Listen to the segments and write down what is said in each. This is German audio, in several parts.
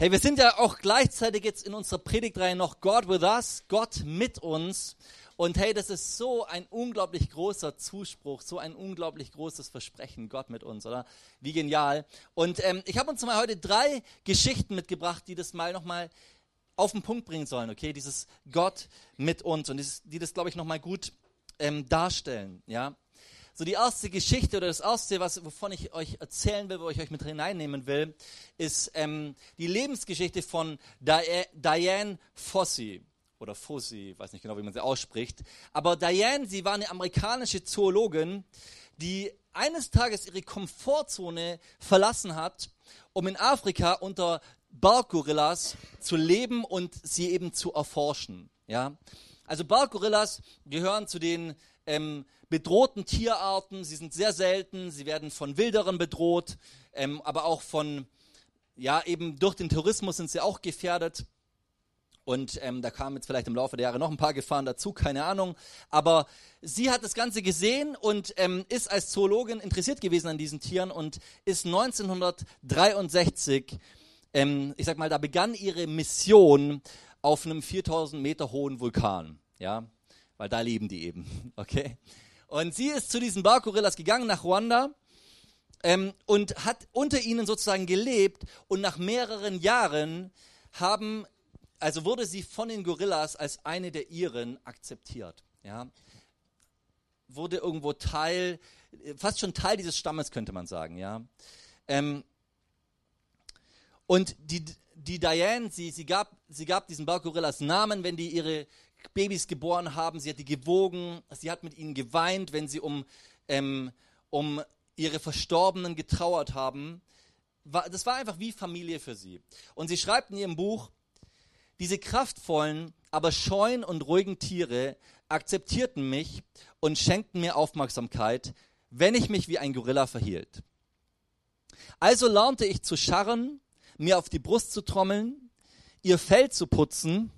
Hey, wir sind ja auch gleichzeitig jetzt in unserer Predigtreihe noch God with us, Gott mit uns. Und hey, das ist so ein unglaublich großer Zuspruch, so ein unglaublich großes Versprechen, Gott mit uns, oder? Wie genial. Und ähm, ich habe uns mal heute drei Geschichten mitgebracht, die das mal nochmal auf den Punkt bringen sollen, okay? Dieses Gott mit uns und dieses, die das, glaube ich, nochmal gut ähm, darstellen, ja? So die erste Geschichte oder das erste, was, wovon ich euch erzählen will, wo ich euch mit hineinnehmen will, ist ähm, die Lebensgeschichte von Diane Fossey oder Fossey, weiß nicht genau, wie man sie ausspricht. Aber Diane, sie war eine amerikanische Zoologin, die eines Tages ihre Komfortzone verlassen hat, um in Afrika unter Berggorillas zu leben und sie eben zu erforschen. Ja? Also Berggorillas gehören zu den ähm, bedrohten Tierarten. Sie sind sehr selten. Sie werden von Wilderern bedroht, ähm, aber auch von, ja, eben durch den Tourismus sind sie auch gefährdet. Und ähm, da kamen jetzt vielleicht im Laufe der Jahre noch ein paar Gefahren dazu, keine Ahnung. Aber sie hat das Ganze gesehen und ähm, ist als Zoologin interessiert gewesen an diesen Tieren und ist 1963, ähm, ich sag mal, da begann ihre Mission auf einem 4000 Meter hohen Vulkan. Ja, weil da leben die eben. Okay? Und sie ist zu diesen Bargorillas gegangen nach Ruanda ähm, und hat unter ihnen sozusagen gelebt und nach mehreren Jahren haben, also wurde sie von den Gorillas als eine der ihren akzeptiert. Ja? Wurde irgendwo Teil, fast schon Teil dieses Stammes, könnte man sagen. Ja? Ähm, und die, die Diane, sie, sie, gab, sie gab diesen Berggorillas Namen, wenn die ihre Babys geboren haben, sie hat die gewogen, sie hat mit ihnen geweint, wenn sie um, ähm, um ihre Verstorbenen getrauert haben. Das war einfach wie Familie für sie. Und sie schreibt in ihrem Buch, diese kraftvollen, aber scheuen und ruhigen Tiere akzeptierten mich und schenkten mir Aufmerksamkeit, wenn ich mich wie ein Gorilla verhielt. Also lernte ich zu scharren, mir auf die Brust zu trommeln, ihr Fell zu putzen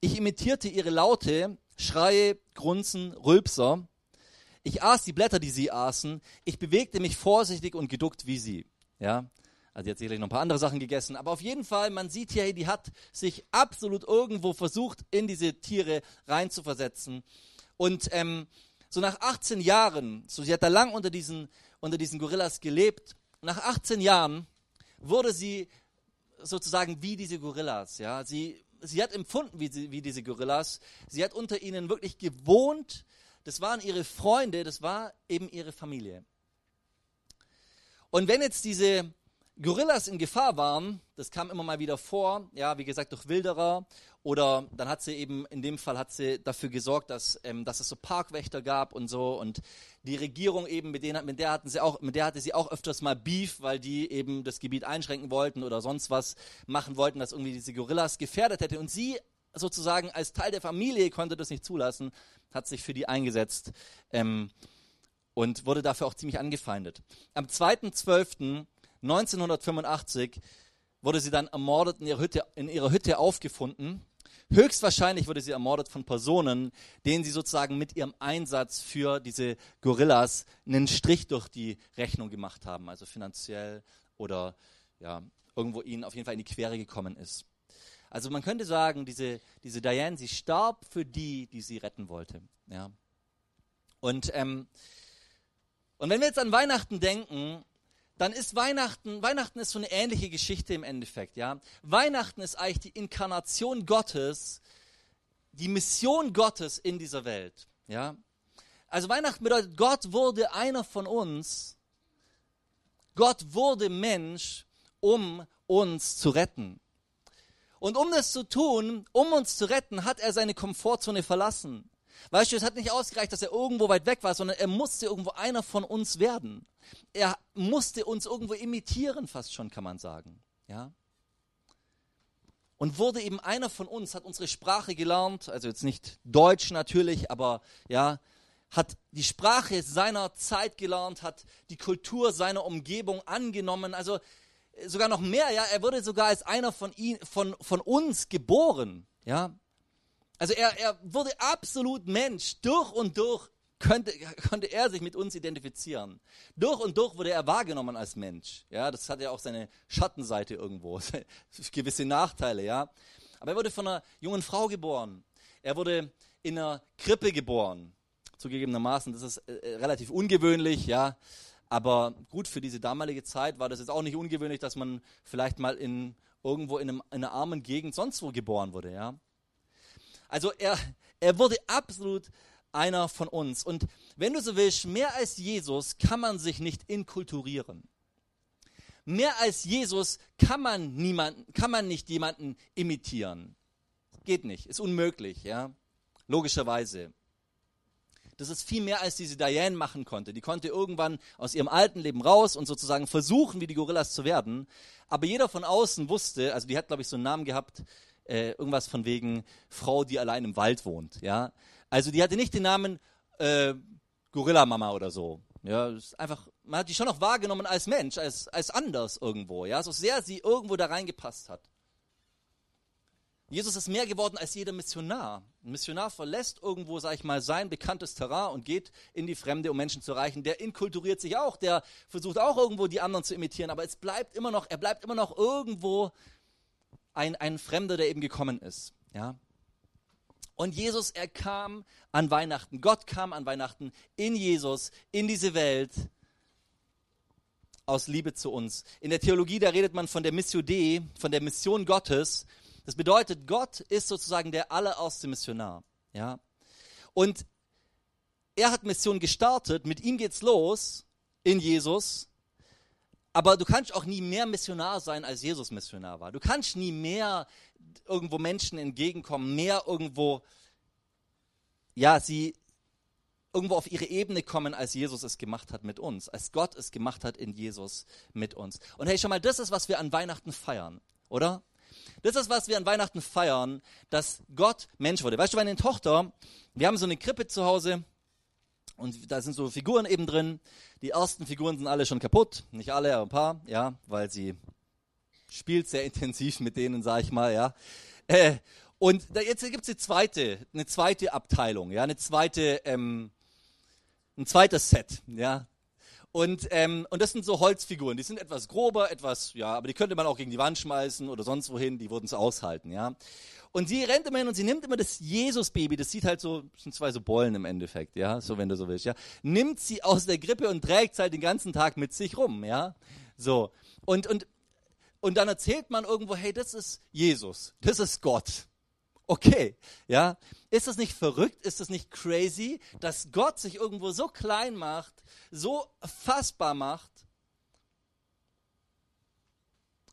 ich imitierte ihre Laute, Schreie, Grunzen, Rülpser. Ich aß die Blätter, die sie aßen. Ich bewegte mich vorsichtig und geduckt wie sie. Ja, also hat sicherlich noch ein paar andere Sachen gegessen. Aber auf jeden Fall, man sieht hier, die hat sich absolut irgendwo versucht, in diese Tiere reinzuversetzen. Und ähm, so nach 18 Jahren, so sie hat da lang unter diesen, unter diesen Gorillas gelebt. Nach 18 Jahren wurde sie sozusagen wie diese Gorillas. Ja, sie sie hat empfunden wie, sie, wie diese Gorillas. Sie hat unter ihnen wirklich gewohnt. Das waren ihre Freunde, das war eben ihre Familie. Und wenn jetzt diese Gorillas in Gefahr waren, das kam immer mal wieder vor, ja, wie gesagt, durch Wilderer oder dann hat sie eben, in dem Fall hat sie dafür gesorgt, dass, ähm, dass es so Parkwächter gab und so und die Regierung eben, mit, denen, mit, der hatten sie auch, mit der hatte sie auch öfters mal Beef, weil die eben das Gebiet einschränken wollten oder sonst was machen wollten, dass irgendwie diese Gorillas gefährdet hätte und sie sozusagen als Teil der Familie konnte das nicht zulassen, hat sich für die eingesetzt ähm, und wurde dafür auch ziemlich angefeindet. Am 2.12. 1985 wurde sie dann ermordet in ihrer Hütte, in ihrer Hütte aufgefunden. Höchstwahrscheinlich wurde sie ermordet von Personen, denen sie sozusagen mit ihrem Einsatz für diese Gorillas einen Strich durch die Rechnung gemacht haben, also finanziell oder ja, irgendwo ihnen auf jeden Fall in die Quere gekommen ist. Also man könnte sagen, diese, diese Diane, sie starb für die, die sie retten wollte. Ja. Und, ähm, und wenn wir jetzt an Weihnachten denken, dann ist Weihnachten, Weihnachten ist so eine ähnliche Geschichte im Endeffekt, ja. Weihnachten ist eigentlich die Inkarnation Gottes, die Mission Gottes in dieser Welt, ja. Also Weihnachten bedeutet, Gott wurde einer von uns, Gott wurde Mensch, um uns zu retten. Und um das zu tun, um uns zu retten, hat er seine Komfortzone verlassen. Weißt du, es hat nicht ausgereicht, dass er irgendwo weit weg war, sondern er musste irgendwo einer von uns werden. Er musste uns irgendwo imitieren, fast schon, kann man sagen. Ja? Und wurde eben einer von uns, hat unsere Sprache gelernt, also jetzt nicht Deutsch natürlich, aber ja, hat die Sprache seiner Zeit gelernt, hat die Kultur seiner Umgebung angenommen, also sogar noch mehr, ja, er wurde sogar als einer von, ihn, von, von uns geboren, ja. Also er, er wurde absolut Mensch, durch und durch könnte, konnte er sich mit uns identifizieren. Durch und durch wurde er wahrgenommen als Mensch. Ja, das hat ja auch seine Schattenseite irgendwo, gewisse Nachteile, ja. Aber er wurde von einer jungen Frau geboren. Er wurde in einer Krippe geboren. Zugegebenermaßen, das ist äh, äh relativ ungewöhnlich, ja. Aber gut, für diese damalige Zeit war das jetzt auch nicht ungewöhnlich, dass man vielleicht mal in, irgendwo in, einem, in einer armen Gegend sonst wo geboren wurde, ja. Also er, er wurde absolut einer von uns. Und wenn du so willst, mehr als Jesus kann man sich nicht inkulturieren. Mehr als Jesus kann man niemanden, kann man nicht jemanden imitieren. Geht nicht, ist unmöglich, ja. Logischerweise. Das ist viel mehr, als diese Diane machen konnte. Die konnte irgendwann aus ihrem alten Leben raus und sozusagen versuchen, wie die Gorillas zu werden. Aber jeder von außen wusste, also die hat, glaube ich, so einen Namen gehabt, äh, irgendwas von wegen Frau, die allein im Wald wohnt. Ja? Also die hatte nicht den Namen äh, Gorilla Mama oder so. Ja, einfach, man hat die schon noch wahrgenommen als Mensch, als, als anders irgendwo, ja, so sehr sie irgendwo da reingepasst hat. Jesus ist mehr geworden als jeder Missionar. Ein Missionar verlässt irgendwo, sag ich mal, sein bekanntes Terrain und geht in die Fremde, um Menschen zu erreichen. Der inkulturiert sich auch, der versucht auch irgendwo die anderen zu imitieren, aber es bleibt immer noch, er bleibt immer noch irgendwo ein, ein Fremder, der eben gekommen ist. Ja? Und Jesus, er kam an Weihnachten. Gott kam an Weihnachten in Jesus, in diese Welt, aus Liebe zu uns. In der Theologie, da redet man von der Missio Dei, von der Mission Gottes. Das bedeutet, Gott ist sozusagen der allererste Missionar. Ja? Und er hat Mission gestartet, mit ihm geht's los in Jesus. Aber du kannst auch nie mehr Missionar sein, als Jesus Missionar war. Du kannst nie mehr irgendwo Menschen entgegenkommen, mehr irgendwo, ja, sie irgendwo auf ihre Ebene kommen, als Jesus es gemacht hat mit uns, als Gott es gemacht hat in Jesus mit uns. Und hey, schon mal, das ist, was wir an Weihnachten feiern, oder? Das ist, was wir an Weihnachten feiern, dass Gott Mensch wurde. Weißt du, meine Tochter, wir haben so eine Krippe zu Hause, und da sind so Figuren eben drin. Die ersten Figuren sind alle schon kaputt. Nicht alle, aber ein paar, ja, weil sie spielt sehr intensiv mit denen, sag ich mal, ja. Äh, und da, jetzt gibt es eine zweite, eine zweite Abteilung, ja, eine zweite, ähm, ein zweites Set, ja. Und, ähm, und das sind so Holzfiguren, die sind etwas grober, etwas, ja, aber die könnte man auch gegen die Wand schmeißen oder sonst wohin, die würden es aushalten, ja. Und sie rennt immer hin und sie nimmt immer das Jesus-Baby, das sieht halt so, sind zwei so Bollen im Endeffekt, ja, so wenn du so willst, ja. Nimmt sie aus der Grippe und trägt es halt den ganzen Tag mit sich rum, ja. So. Und, und, und dann erzählt man irgendwo, hey, das ist Jesus, das ist Gott. Okay, ja. Ist das nicht verrückt? Ist das nicht crazy, dass Gott sich irgendwo so klein macht, so fassbar macht?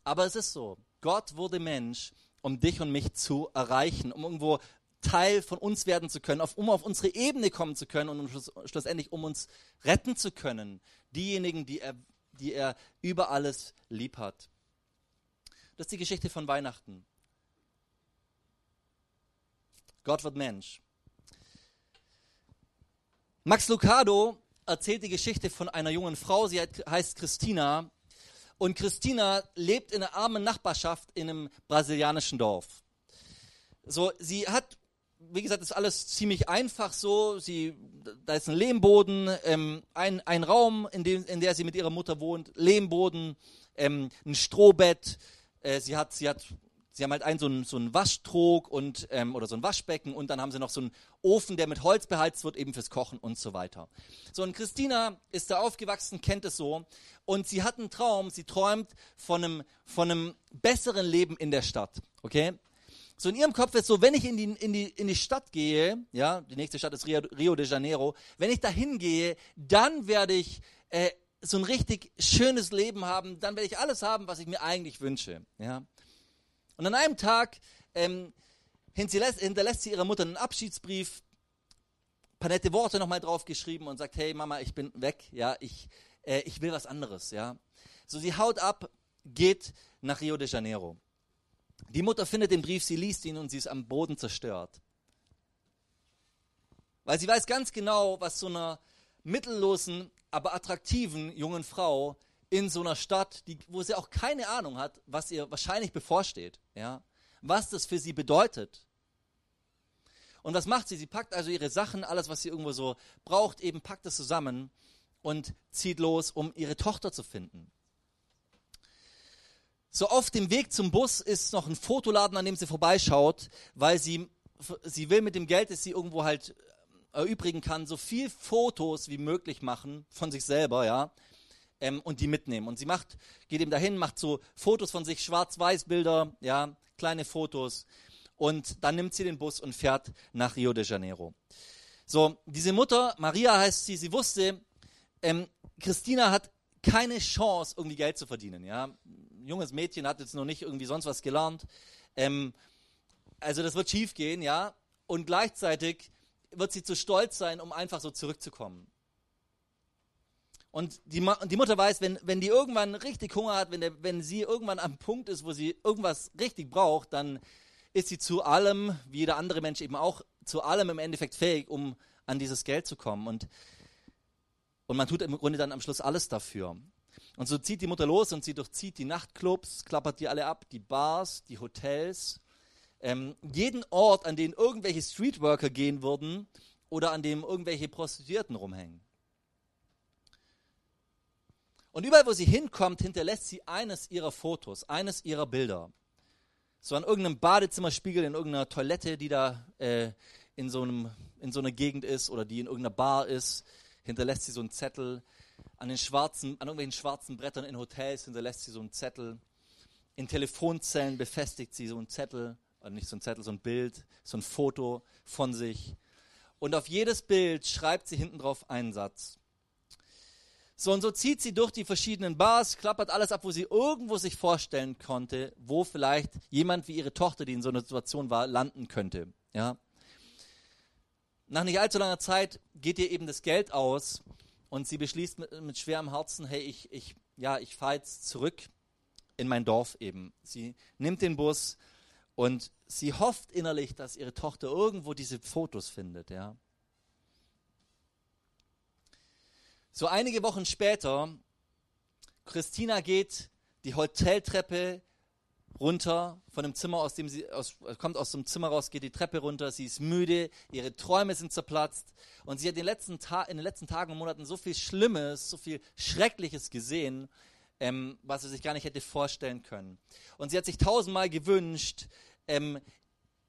Aber es ist so. Gott wurde Mensch um dich und mich zu erreichen, um irgendwo Teil von uns werden zu können, um auf unsere Ebene kommen zu können und schluss, schlussendlich um uns retten zu können. Diejenigen, die er, die er über alles lieb hat. Das ist die Geschichte von Weihnachten. Gott wird Mensch. Max Lucado erzählt die Geschichte von einer jungen Frau, sie heißt Christina, und Christina lebt in einer armen Nachbarschaft in einem brasilianischen Dorf. So, sie hat, wie gesagt, ist alles ziemlich einfach so. Sie, da ist ein Lehmboden, ähm, ein, ein Raum, in dem, in der sie mit ihrer Mutter wohnt, Lehmboden, ähm, ein Strohbett. Äh, sie hat, sie hat Sie haben halt einen so einen, so einen Waschtrog und, ähm, oder so ein Waschbecken und dann haben sie noch so einen Ofen, der mit Holz beheizt wird, eben fürs Kochen und so weiter. So, und Christina ist da aufgewachsen, kennt es so und sie hat einen Traum, sie träumt von einem, von einem besseren Leben in der Stadt, okay? So in ihrem Kopf ist so, wenn ich in die, in die, in die Stadt gehe, ja, die nächste Stadt ist Rio, Rio de Janeiro, wenn ich da hingehe, dann werde ich äh, so ein richtig schönes Leben haben, dann werde ich alles haben, was ich mir eigentlich wünsche, ja. Und an einem Tag ähm, hinterlässt sie ihrer Mutter einen Abschiedsbrief, ein paar nette Worte nochmal draufgeschrieben und sagt, hey Mama, ich bin weg, ja, ich, äh, ich will was anderes, ja. So, sie haut ab, geht nach Rio de Janeiro. Die Mutter findet den Brief, sie liest ihn und sie ist am Boden zerstört. Weil sie weiß ganz genau, was so einer mittellosen, aber attraktiven jungen Frau in so einer Stadt, die, wo sie auch keine Ahnung hat, was ihr wahrscheinlich bevorsteht, ja, was das für sie bedeutet. Und was macht sie? Sie packt also ihre Sachen, alles, was sie irgendwo so braucht, eben packt es zusammen und zieht los, um ihre Tochter zu finden. So auf dem Weg zum Bus ist noch ein Fotoladen, an dem sie vorbeischaut, weil sie, sie will mit dem Geld, das sie irgendwo halt erübrigen kann, so viel Fotos wie möglich machen von sich selber, ja, ähm, und die mitnehmen. Und sie macht, geht eben dahin, macht so Fotos von sich, Schwarz-Weiß-Bilder, ja, kleine Fotos. Und dann nimmt sie den Bus und fährt nach Rio de Janeiro. So, diese Mutter, Maria heißt sie, sie wusste, ähm, Christina hat keine Chance, irgendwie Geld zu verdienen. Ja? Ein junges Mädchen hat jetzt noch nicht irgendwie sonst was gelernt. Ähm, also das wird schief gehen, ja. Und gleichzeitig wird sie zu stolz sein, um einfach so zurückzukommen. Und die, die Mutter weiß, wenn, wenn die irgendwann richtig Hunger hat, wenn, der, wenn sie irgendwann am Punkt ist, wo sie irgendwas richtig braucht, dann ist sie zu allem, wie jeder andere Mensch eben auch, zu allem im Endeffekt fähig, um an dieses Geld zu kommen. Und, und man tut im Grunde dann am Schluss alles dafür. Und so zieht die Mutter los und sie durchzieht die Nachtclubs, klappert die alle ab, die Bars, die Hotels, ähm, jeden Ort, an den irgendwelche Streetworker gehen würden oder an dem irgendwelche Prostituierten rumhängen. Und überall, wo sie hinkommt, hinterlässt sie eines ihrer Fotos, eines ihrer Bilder. So an irgendeinem Badezimmerspiegel, in irgendeiner Toilette, die da äh, in, so einem, in so einer Gegend ist oder die in irgendeiner Bar ist, hinterlässt sie so einen Zettel. An, den schwarzen, an irgendwelchen schwarzen Brettern in Hotels hinterlässt sie so einen Zettel. In Telefonzellen befestigt sie so einen Zettel also nicht so ein Zettel, so ein Bild, so ein Foto von sich. Und auf jedes Bild schreibt sie hinten drauf einen Satz. So und so zieht sie durch die verschiedenen Bars, klappert alles ab, wo sie irgendwo sich vorstellen konnte, wo vielleicht jemand wie ihre Tochter, die in so einer Situation war, landen könnte. Ja. Nach nicht allzu langer Zeit geht ihr eben das Geld aus und sie beschließt mit, mit schwerem Herzen, hey, ich, ich, ja, ich fahre jetzt zurück in mein Dorf eben. Sie nimmt den Bus, und sie hofft innerlich, dass ihre Tochter irgendwo diese Fotos findet, ja. So einige Wochen später, Christina geht die Hoteltreppe runter von dem Zimmer, aus dem sie aus, kommt aus dem Zimmer raus, geht die Treppe runter. Sie ist müde, ihre Träume sind zerplatzt und sie hat in den letzten, in den letzten Tagen und Monaten so viel Schlimmes, so viel Schreckliches gesehen, ähm, was sie sich gar nicht hätte vorstellen können. Und sie hat sich tausendmal gewünscht, ähm,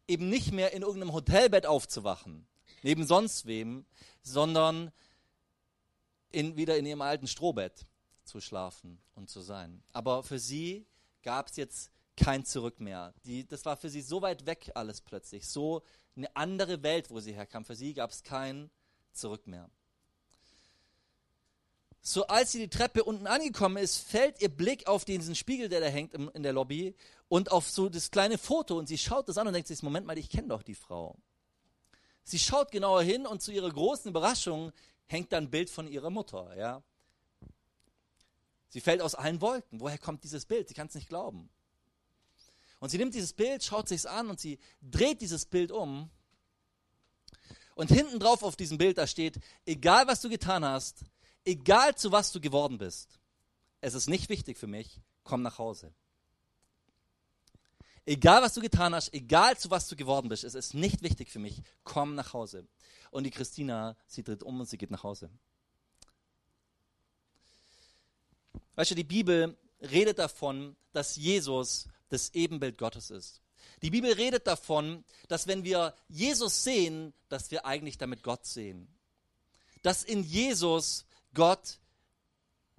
eben nicht mehr in irgendeinem Hotelbett aufzuwachen, neben sonst wem, sondern in, wieder in ihrem alten Strohbett zu schlafen und zu sein. Aber für sie gab es jetzt kein Zurück mehr. Die, das war für sie so weit weg alles plötzlich, so eine andere Welt, wo sie herkam. Für sie gab es kein Zurück mehr. So als sie die Treppe unten angekommen ist, fällt ihr Blick auf diesen Spiegel, der da hängt in der Lobby und auf so das kleine Foto und sie schaut das an und denkt sich, Moment mal, ich kenne doch die Frau. Sie schaut genauer hin und zu ihrer großen Überraschung hängt da ein Bild von ihrer Mutter, ja. Sie fällt aus allen Wolken. Woher kommt dieses Bild? Sie kann es nicht glauben. Und sie nimmt dieses Bild, schaut sich's an und sie dreht dieses Bild um. Und hinten drauf auf diesem Bild, da steht, egal was du getan hast, egal zu was du geworden bist, es ist nicht wichtig für mich, komm nach Hause. Egal, was du getan hast, egal zu was du geworden bist, es ist nicht wichtig für mich. Komm nach Hause. Und die Christina, sie dreht um und sie geht nach Hause. Weißt du, die Bibel redet davon, dass Jesus das Ebenbild Gottes ist. Die Bibel redet davon, dass wenn wir Jesus sehen, dass wir eigentlich damit Gott sehen. Dass in Jesus Gott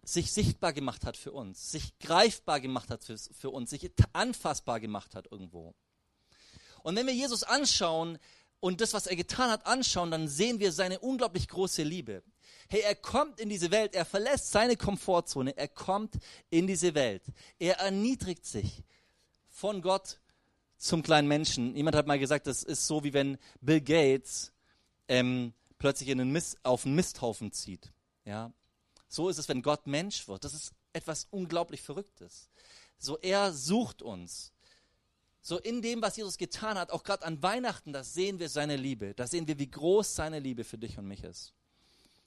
sich sichtbar gemacht hat für uns, sich greifbar gemacht hat für, für uns, sich anfassbar gemacht hat irgendwo. Und wenn wir Jesus anschauen und das, was er getan hat, anschauen, dann sehen wir seine unglaublich große Liebe. Hey, er kommt in diese Welt, er verlässt seine Komfortzone, er kommt in diese Welt. Er erniedrigt sich von Gott zum kleinen Menschen. Jemand hat mal gesagt, das ist so, wie wenn Bill Gates ähm, plötzlich in einen Mist, auf einen Misthaufen zieht. Ja, so ist es, wenn Gott Mensch wird. Das ist etwas unglaublich Verrücktes. So er sucht uns. So in dem, was Jesus getan hat, auch gerade an Weihnachten, da sehen wir seine Liebe. Da sehen wir, wie groß seine Liebe für dich und mich ist.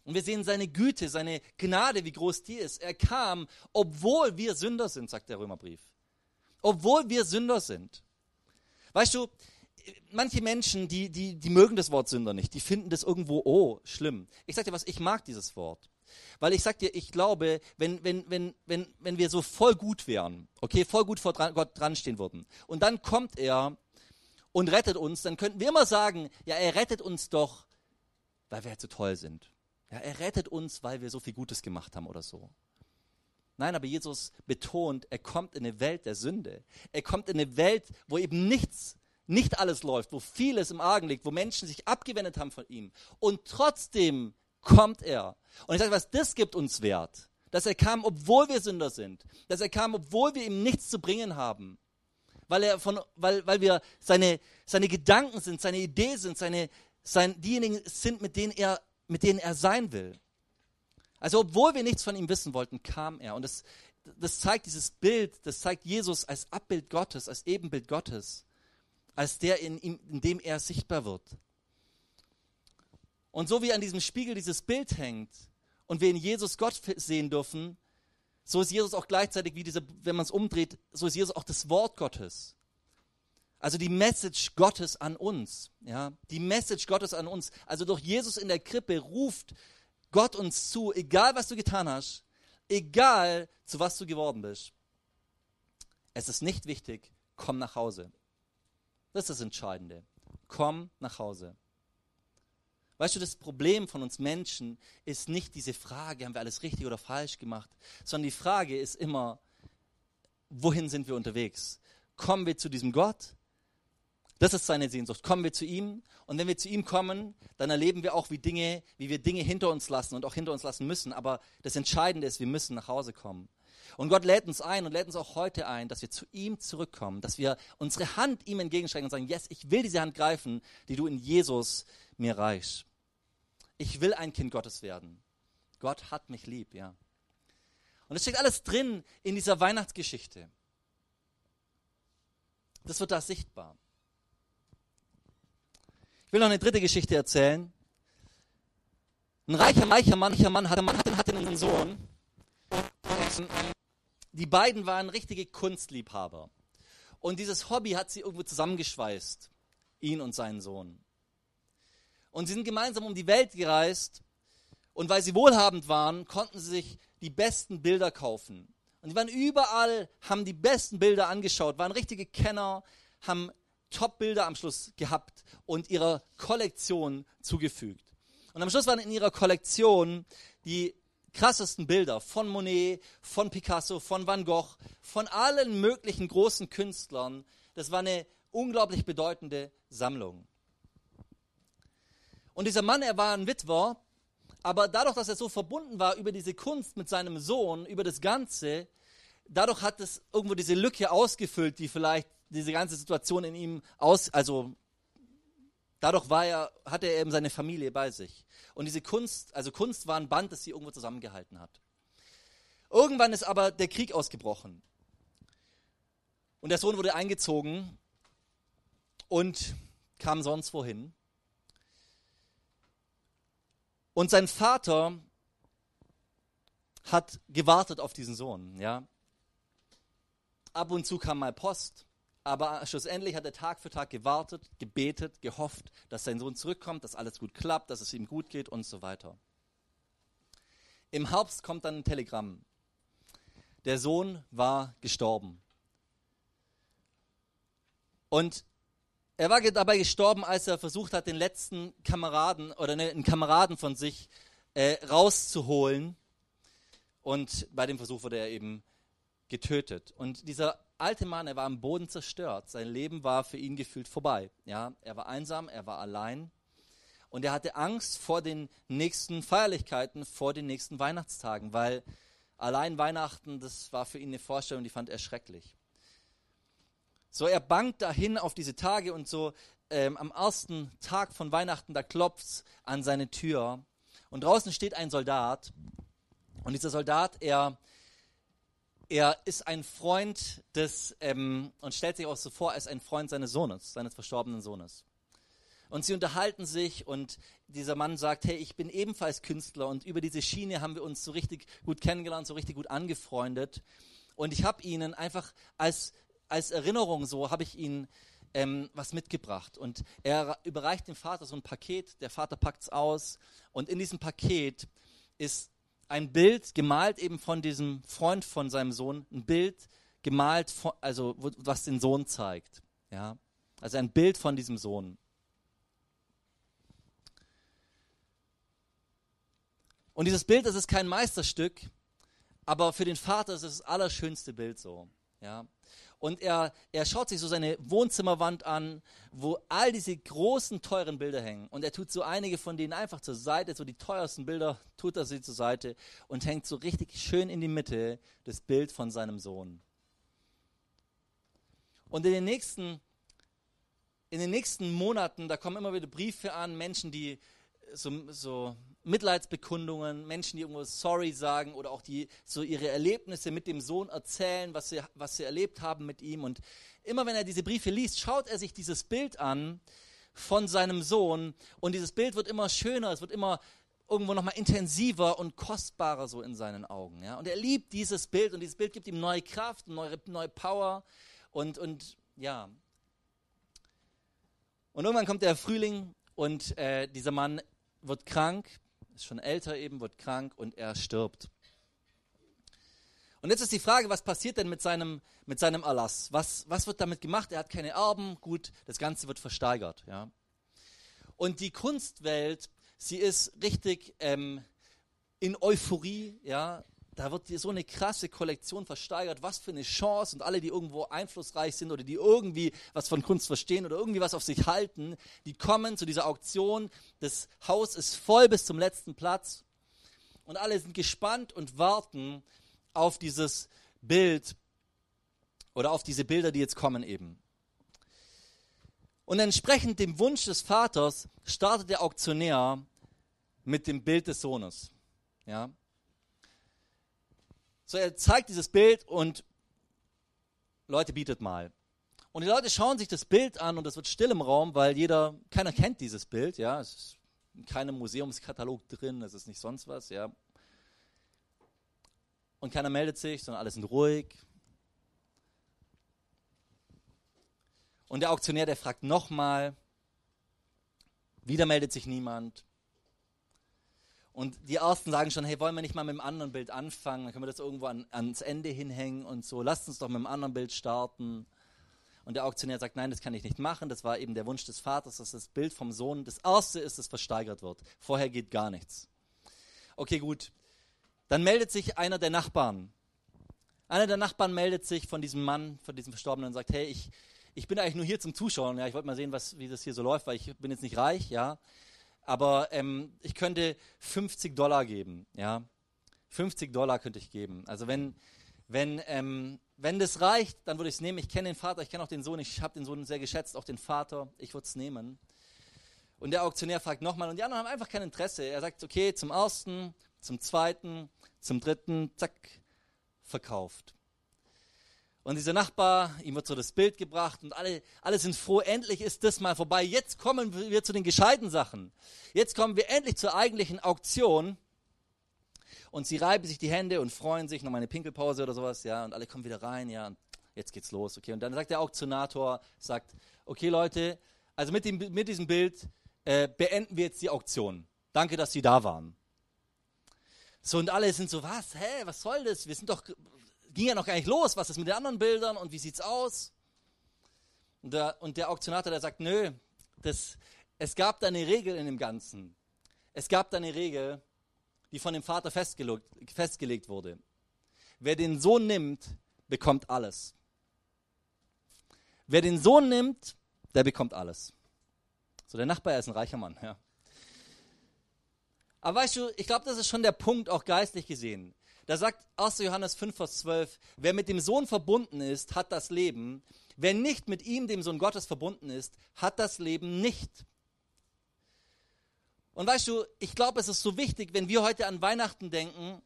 Und wir sehen seine Güte, seine Gnade, wie groß die ist. Er kam, obwohl wir Sünder sind, sagt der Römerbrief. Obwohl wir Sünder sind. Weißt du, manche Menschen, die, die, die mögen das Wort Sünder nicht. Die finden das irgendwo, oh, schlimm. Ich sag dir was, ich mag dieses Wort. Weil ich sag dir, ich glaube, wenn, wenn, wenn, wenn, wenn wir so voll gut wären, okay, voll gut vor dran, Gott dranstehen würden, und dann kommt er und rettet uns, dann könnten wir immer sagen, ja, er rettet uns doch, weil wir halt so toll sind. Ja, er rettet uns, weil wir so viel Gutes gemacht haben oder so. Nein, aber Jesus betont, er kommt in eine Welt der Sünde. Er kommt in eine Welt, wo eben nichts, nicht alles läuft, wo vieles im Argen liegt, wo Menschen sich abgewendet haben von ihm. Und trotzdem kommt er. Und ich sage, was das gibt uns Wert. Dass er kam, obwohl wir Sünder sind. Dass er kam, obwohl wir ihm nichts zu bringen haben. Weil, er von, weil, weil wir seine, seine Gedanken sind, seine Idee sind, seine, sein, diejenigen sind, mit denen, er, mit denen er sein will. Also obwohl wir nichts von ihm wissen wollten, kam er. Und das, das zeigt dieses Bild, das zeigt Jesus als Abbild Gottes, als Ebenbild Gottes, als der, in, in dem er sichtbar wird. Und so wie an diesem Spiegel dieses Bild hängt und wir in Jesus Gott sehen dürfen, so ist Jesus auch gleichzeitig, wie diese, wenn man es umdreht, so ist Jesus auch das Wort Gottes. Also die Message Gottes an uns, ja, die Message Gottes an uns. Also durch Jesus in der Krippe ruft Gott uns zu, egal was du getan hast, egal zu was du geworden bist. Es ist nicht wichtig, komm nach Hause. Das ist das Entscheidende. Komm nach Hause. Weißt du, das Problem von uns Menschen ist nicht diese Frage, haben wir alles richtig oder falsch gemacht, sondern die Frage ist immer, wohin sind wir unterwegs? Kommen wir zu diesem Gott das ist seine Sehnsucht. Kommen wir zu ihm und wenn wir zu ihm kommen, dann erleben wir auch, wie Dinge, wie wir Dinge hinter uns lassen und auch hinter uns lassen müssen. Aber das Entscheidende ist, wir müssen nach Hause kommen. Und Gott lädt uns ein und lädt uns auch heute ein, dass wir zu ihm zurückkommen, dass wir unsere Hand ihm entgegenstrecken und sagen, yes, ich will diese Hand greifen, die du in Jesus mir reichst. Ich will ein Kind Gottes werden. Gott hat mich lieb, ja. Und es steckt alles drin in dieser Weihnachtsgeschichte. Das wird da sichtbar. Ich will noch eine dritte Geschichte erzählen. Ein reicher, reicher Mann, reicher Mann hatte, hatte, hatte einen Sohn. Die beiden waren richtige Kunstliebhaber. Und dieses Hobby hat sie irgendwo zusammengeschweißt, ihn und seinen Sohn. Und sie sind gemeinsam um die Welt gereist. Und weil sie wohlhabend waren, konnten sie sich die besten Bilder kaufen. Und die waren überall, haben die besten Bilder angeschaut, waren richtige Kenner, haben Top-Bilder am Schluss gehabt und ihrer Kollektion zugefügt. Und am Schluss waren in ihrer Kollektion die krassesten Bilder von Monet, von Picasso, von Van Gogh, von allen möglichen großen Künstlern. Das war eine unglaublich bedeutende Sammlung. Und dieser Mann, er war ein Witwer, aber dadurch, dass er so verbunden war über diese Kunst mit seinem Sohn, über das Ganze, dadurch hat es irgendwo diese Lücke ausgefüllt, die vielleicht diese ganze Situation in ihm aus, also dadurch war er, hatte er eben seine Familie bei sich. Und diese Kunst, also Kunst war ein Band, das sie irgendwo zusammengehalten hat. Irgendwann ist aber der Krieg ausgebrochen. Und der Sohn wurde eingezogen und kam sonst wohin. Und sein Vater hat gewartet auf diesen Sohn, ja. Ab und zu kam mal Post aber schlussendlich hat er Tag für Tag gewartet, gebetet, gehofft, dass sein Sohn zurückkommt, dass alles gut klappt, dass es ihm gut geht und so weiter. Im Herbst kommt dann ein Telegramm. Der Sohn war gestorben. Und er war dabei gestorben, als er versucht hat, den letzten Kameraden oder ne, einen Kameraden von sich äh, rauszuholen. Und bei dem Versuch wurde er eben getötet. Und dieser alte Mann, er war am Boden zerstört. Sein Leben war für ihn gefühlt vorbei. Ja, er war einsam, er war allein und er hatte Angst vor den nächsten Feierlichkeiten, vor den nächsten Weihnachtstagen, weil allein Weihnachten, das war für ihn eine Vorstellung, die fand er schrecklich. So, er bangt dahin auf diese Tage und so ähm, am ersten Tag von Weihnachten, da klopft an seine Tür und draußen steht ein Soldat und dieser Soldat, er er ist ein Freund des, ähm, und stellt sich auch so vor, als ein Freund seines Sohnes, seines verstorbenen Sohnes. Und sie unterhalten sich und dieser Mann sagt, hey, ich bin ebenfalls Künstler und über diese Schiene haben wir uns so richtig gut kennengelernt, so richtig gut angefreundet. Und ich habe ihnen einfach als, als Erinnerung so, habe ich ihnen ähm, was mitgebracht. Und er überreicht dem Vater so ein Paket, der Vater packt es aus und in diesem Paket ist ein Bild gemalt eben von diesem Freund von seinem Sohn, ein Bild gemalt, von, also was den Sohn zeigt. Ja? Also ein Bild von diesem Sohn. Und dieses Bild, das ist kein Meisterstück, aber für den Vater ist es das allerschönste Bild so. Ja? Und er, er schaut sich so seine Wohnzimmerwand an, wo all diese großen, teuren Bilder hängen. Und er tut so einige von denen einfach zur Seite, so die teuersten Bilder tut er sie zur Seite und hängt so richtig schön in die Mitte das Bild von seinem Sohn. Und in den nächsten, in den nächsten Monaten, da kommen immer wieder Briefe an, Menschen, die so, so Mitleidsbekundungen, Menschen, die irgendwo sorry sagen oder auch die so ihre Erlebnisse mit dem Sohn erzählen, was sie, was sie erlebt haben mit ihm. Und immer wenn er diese Briefe liest, schaut er sich dieses Bild an von seinem Sohn und dieses Bild wird immer schöner, es wird immer irgendwo nochmal intensiver und kostbarer so in seinen Augen. Ja? Und er liebt dieses Bild und dieses Bild gibt ihm neue Kraft, neue, neue Power und, und ja. Und irgendwann kommt der Frühling und äh, dieser Mann wird krank ist schon älter eben, wird krank und er stirbt. Und jetzt ist die Frage, was passiert denn mit seinem, mit seinem Erlass? Was, was wird damit gemacht? Er hat keine Erben, gut, das Ganze wird versteigert. Ja. Und die Kunstwelt, sie ist richtig ähm, in Euphorie, ja, da wird dir so eine krasse Kollektion versteigert, was für eine Chance und alle, die irgendwo einflussreich sind oder die irgendwie was von Kunst verstehen oder irgendwie was auf sich halten, die kommen zu dieser Auktion. Das Haus ist voll bis zum letzten Platz und alle sind gespannt und warten auf dieses Bild oder auf diese Bilder, die jetzt kommen eben. Und entsprechend dem Wunsch des Vaters startet der Auktionär mit dem Bild des Sohnes. Ja, so, er zeigt dieses Bild und Leute, bietet mal. Und die Leute schauen sich das Bild an und es wird still im Raum, weil jeder, keiner kennt dieses Bild, ja. Es ist in keinem Museumskatalog drin, es ist nicht sonst was, ja. Und keiner meldet sich, sondern alle sind ruhig. Und der Auktionär, der fragt nochmal. Wieder meldet sich niemand. Und die Ersten sagen schon, hey, wollen wir nicht mal mit dem anderen Bild anfangen? Dann können wir das irgendwo an, ans Ende hinhängen und so. Lasst uns doch mit dem anderen Bild starten. Und der Auktionär sagt, nein, das kann ich nicht machen. Das war eben der Wunsch des Vaters, dass das Bild vom Sohn das erste ist, das versteigert wird. Vorher geht gar nichts. Okay, gut. Dann meldet sich einer der Nachbarn. Einer der Nachbarn meldet sich von diesem Mann, von diesem Verstorbenen und sagt, hey, ich, ich bin eigentlich nur hier zum Zuschauen. Ja, ich wollte mal sehen, was, wie das hier so läuft, weil ich bin jetzt nicht reich, ja aber ähm, ich könnte 50 Dollar geben, ja. 50 Dollar könnte ich geben. Also wenn, wenn, ähm, wenn das reicht, dann würde ich es nehmen. Ich kenne den Vater, ich kenne auch den Sohn, ich habe den Sohn sehr geschätzt, auch den Vater, ich würde es nehmen. Und der Auktionär fragt nochmal und die anderen haben einfach kein Interesse. Er sagt, okay, zum ersten, zum zweiten, zum dritten, zack, verkauft. Und dieser Nachbar, ihm wird so das Bild gebracht und alle, alle sind froh, endlich ist das mal vorbei. Jetzt kommen wir zu den gescheiten Sachen. Jetzt kommen wir endlich zur eigentlichen Auktion. Und sie reiben sich die Hände und freuen sich, nochmal eine Pinkelpause oder sowas, ja, und alle kommen wieder rein, ja, und jetzt geht's los, okay. Und dann sagt der Auktionator, sagt, okay Leute, also mit, dem, mit diesem Bild äh, beenden wir jetzt die Auktion. Danke, dass Sie da waren. So, und alle sind so, was, hä, was soll das? Wir sind doch, ging ja noch gar nicht los, was ist mit den anderen Bildern und wie sieht's aus? Und der, und der Auktionator, der sagt, nö, das, es gab da eine Regel in dem Ganzen. Es gab da eine Regel, die von dem Vater festgelegt, festgelegt wurde. Wer den Sohn nimmt, bekommt alles. Wer den Sohn nimmt, der bekommt alles. So, der Nachbar ist ein reicher Mann, ja. Aber weißt du, ich glaube, das ist schon der Punkt, auch geistlich gesehen. Da sagt 1. Johannes 5, Vers 12, wer mit dem Sohn verbunden ist, hat das Leben. Wer nicht mit ihm, dem Sohn Gottes, verbunden ist, hat das Leben nicht. Und weißt du, ich glaube, es ist so wichtig, wenn wir heute an Weihnachten denken,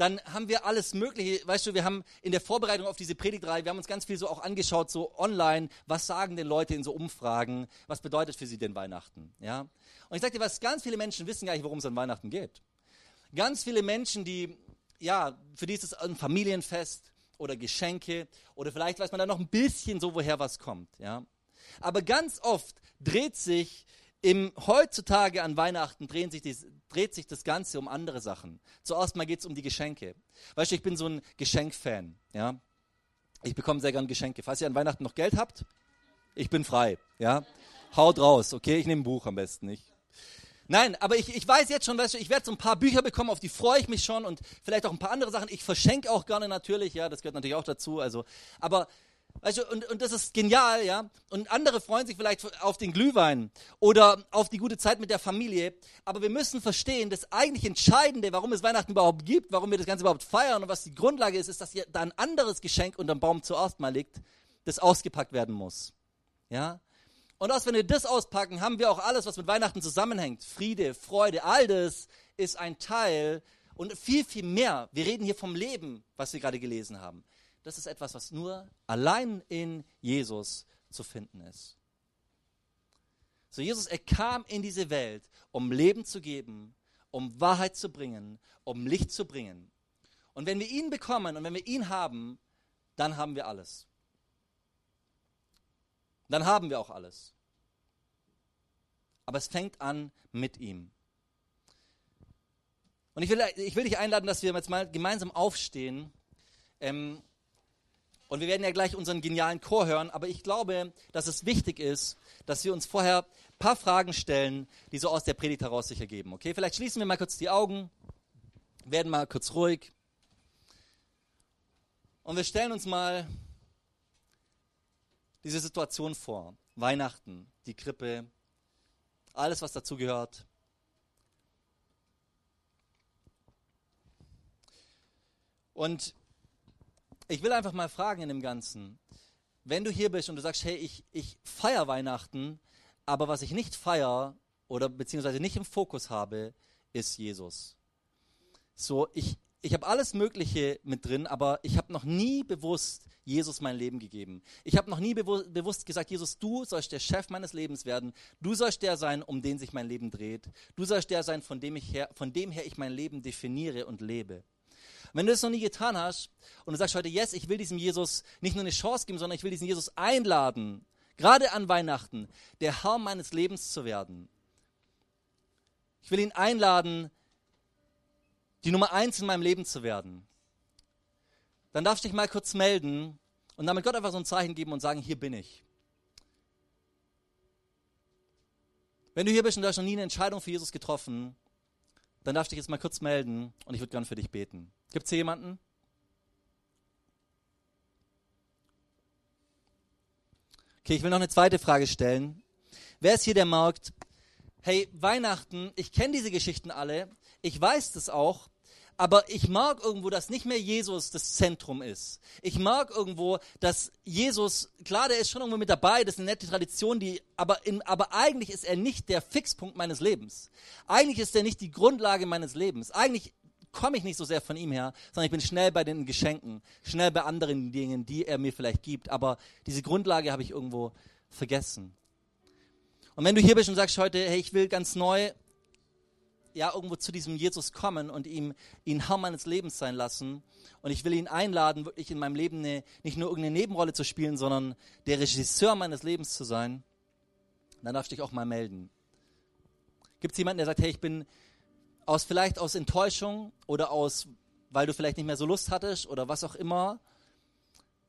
dann haben wir alles Mögliche. Weißt du, wir haben in der Vorbereitung auf diese Predigtreihe, wir haben uns ganz viel so auch angeschaut, so online, was sagen denn Leute in so Umfragen, was bedeutet für sie denn Weihnachten, ja? Und ich sage dir was, ganz viele Menschen wissen gar nicht, worum es an Weihnachten geht. Ganz viele Menschen, die ja, für die ist es ein Familienfest oder Geschenke oder vielleicht weiß man da noch ein bisschen so, woher was kommt, ja. Aber ganz oft dreht sich im heutzutage an Weihnachten drehen sich die, dreht sich das Ganze um andere Sachen. Zuerst mal geht es um die Geschenke. Weißt du, ich bin so ein Geschenkfan. Ja? Ich bekomme sehr gern Geschenke. Falls ihr an Weihnachten noch Geld habt, ich bin frei. Ja? Haut raus, okay? Ich nehme ein Buch am besten nicht. Nein, aber ich, ich weiß jetzt schon, weißt du, ich werde so ein paar Bücher bekommen, auf die freue ich mich schon und vielleicht auch ein paar andere Sachen. Ich verschenke auch gerne natürlich, ja, das gehört natürlich auch dazu. Also, aber Weißt du, und, und das ist genial, ja. Und andere freuen sich vielleicht auf den Glühwein oder auf die gute Zeit mit der Familie. Aber wir müssen verstehen, das eigentlich Entscheidende, warum es Weihnachten überhaupt gibt, warum wir das Ganze überhaupt feiern und was die Grundlage ist, ist, dass hier da ein anderes Geschenk unter dem Baum zuerst mal liegt, das ausgepackt werden muss. Ja. Und erst wenn wir das auspacken, haben wir auch alles, was mit Weihnachten zusammenhängt. Friede, Freude, all das ist ein Teil und viel, viel mehr. Wir reden hier vom Leben, was wir gerade gelesen haben das ist etwas, was nur allein in Jesus zu finden ist. So, Jesus, er kam in diese Welt, um Leben zu geben, um Wahrheit zu bringen, um Licht zu bringen. Und wenn wir ihn bekommen und wenn wir ihn haben, dann haben wir alles. Dann haben wir auch alles. Aber es fängt an mit ihm. Und ich will, ich will dich einladen, dass wir jetzt mal gemeinsam aufstehen ähm, und wir werden ja gleich unseren genialen Chor hören, aber ich glaube, dass es wichtig ist, dass wir uns vorher ein paar Fragen stellen, die so aus der Predigt heraus sich ergeben. Okay, vielleicht schließen wir mal kurz die Augen, werden mal kurz ruhig. Und wir stellen uns mal diese Situation vor. Weihnachten, die Krippe, alles, was dazu gehört. Und ich will einfach mal fragen in dem Ganzen, wenn du hier bist und du sagst, hey, ich, ich feiere Weihnachten, aber was ich nicht feiere oder beziehungsweise nicht im Fokus habe, ist Jesus. So, ich, ich habe alles Mögliche mit drin, aber ich habe noch nie bewusst Jesus mein Leben gegeben. Ich habe noch nie bewu bewusst gesagt, Jesus, du sollst der Chef meines Lebens werden. Du sollst der sein, um den sich mein Leben dreht. Du sollst der sein, von dem, ich her, von dem her ich mein Leben definiere und lebe. Wenn du das noch nie getan hast und du sagst heute, yes, ich will diesem Jesus nicht nur eine Chance geben, sondern ich will diesen Jesus einladen, gerade an Weihnachten, der Herr meines Lebens zu werden. Ich will ihn einladen, die Nummer eins in meinem Leben zu werden. Dann darfst du dich mal kurz melden und damit Gott einfach so ein Zeichen geben und sagen, hier bin ich. Wenn du hier bist und du hast noch nie eine Entscheidung für Jesus getroffen, dann darfst du dich jetzt mal kurz melden und ich würde gerne für dich beten. Gibt es hier jemanden? Okay, ich will noch eine zweite Frage stellen. Wer ist hier, der merkt, hey, Weihnachten, ich kenne diese Geschichten alle, ich weiß das auch, aber ich mag irgendwo, dass nicht mehr Jesus das Zentrum ist. Ich mag irgendwo, dass Jesus, klar, der ist schon irgendwo mit dabei, das ist eine nette Tradition, die, aber, in, aber eigentlich ist er nicht der Fixpunkt meines Lebens. Eigentlich ist er nicht die Grundlage meines Lebens. Eigentlich komme ich nicht so sehr von ihm her, sondern ich bin schnell bei den Geschenken, schnell bei anderen Dingen, die er mir vielleicht gibt. Aber diese Grundlage habe ich irgendwo vergessen. Und wenn du hier bist und sagst heute, hey, ich will ganz neu ja, irgendwo zu diesem Jesus kommen und ihm, ihn Herr meines Lebens sein lassen. Und ich will ihn einladen, wirklich in meinem Leben eine, nicht nur irgendeine Nebenrolle zu spielen, sondern der Regisseur meines Lebens zu sein. Dann darfst du dich auch mal melden. Gibt es jemanden, der sagt, hey, ich bin aus vielleicht aus Enttäuschung oder aus, weil du vielleicht nicht mehr so Lust hattest oder was auch immer,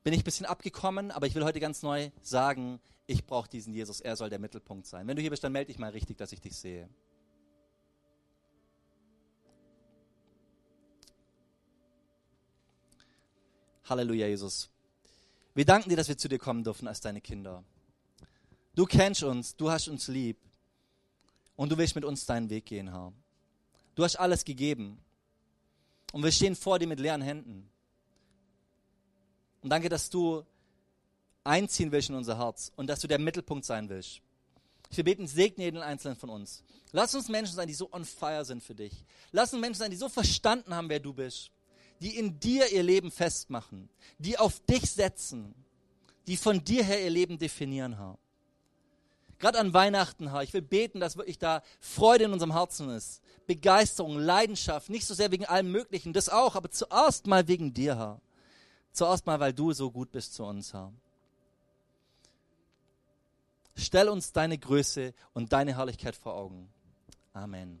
bin ich ein bisschen abgekommen, aber ich will heute ganz neu sagen, ich brauche diesen Jesus, er soll der Mittelpunkt sein. Wenn du hier bist, dann melde dich mal richtig, dass ich dich sehe. Halleluja, Jesus. Wir danken dir, dass wir zu dir kommen dürfen als deine Kinder. Du kennst uns, du hast uns lieb und du willst mit uns deinen Weg gehen, Herr. Du hast alles gegeben und wir stehen vor dir mit leeren Händen. Und danke, dass du einziehen willst in unser Herz und dass du der Mittelpunkt sein willst. Wir beten, segne jeden einzelnen von uns. Lass uns Menschen sein, die so on fire sind für dich. Lass uns Menschen sein, die so verstanden haben, wer du bist die in dir ihr Leben festmachen, die auf dich setzen, die von dir her ihr Leben definieren, Herr. Gerade an Weihnachten, Herr, ich will beten, dass wirklich da Freude in unserem Herzen ist, Begeisterung, Leidenschaft, nicht so sehr wegen allem Möglichen, das auch, aber zuerst mal wegen dir, Herr. Zuerst mal, weil du so gut bist zu uns, Herr. Stell uns deine Größe und deine Herrlichkeit vor Augen. Amen.